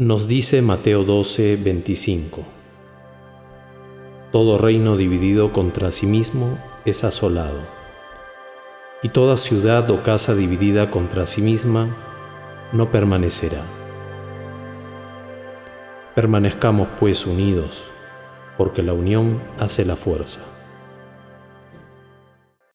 Nos dice Mateo 12, 25. Todo reino dividido contra sí mismo es asolado, y toda ciudad o casa dividida contra sí misma no permanecerá. Permanezcamos pues unidos, porque la unión hace la fuerza.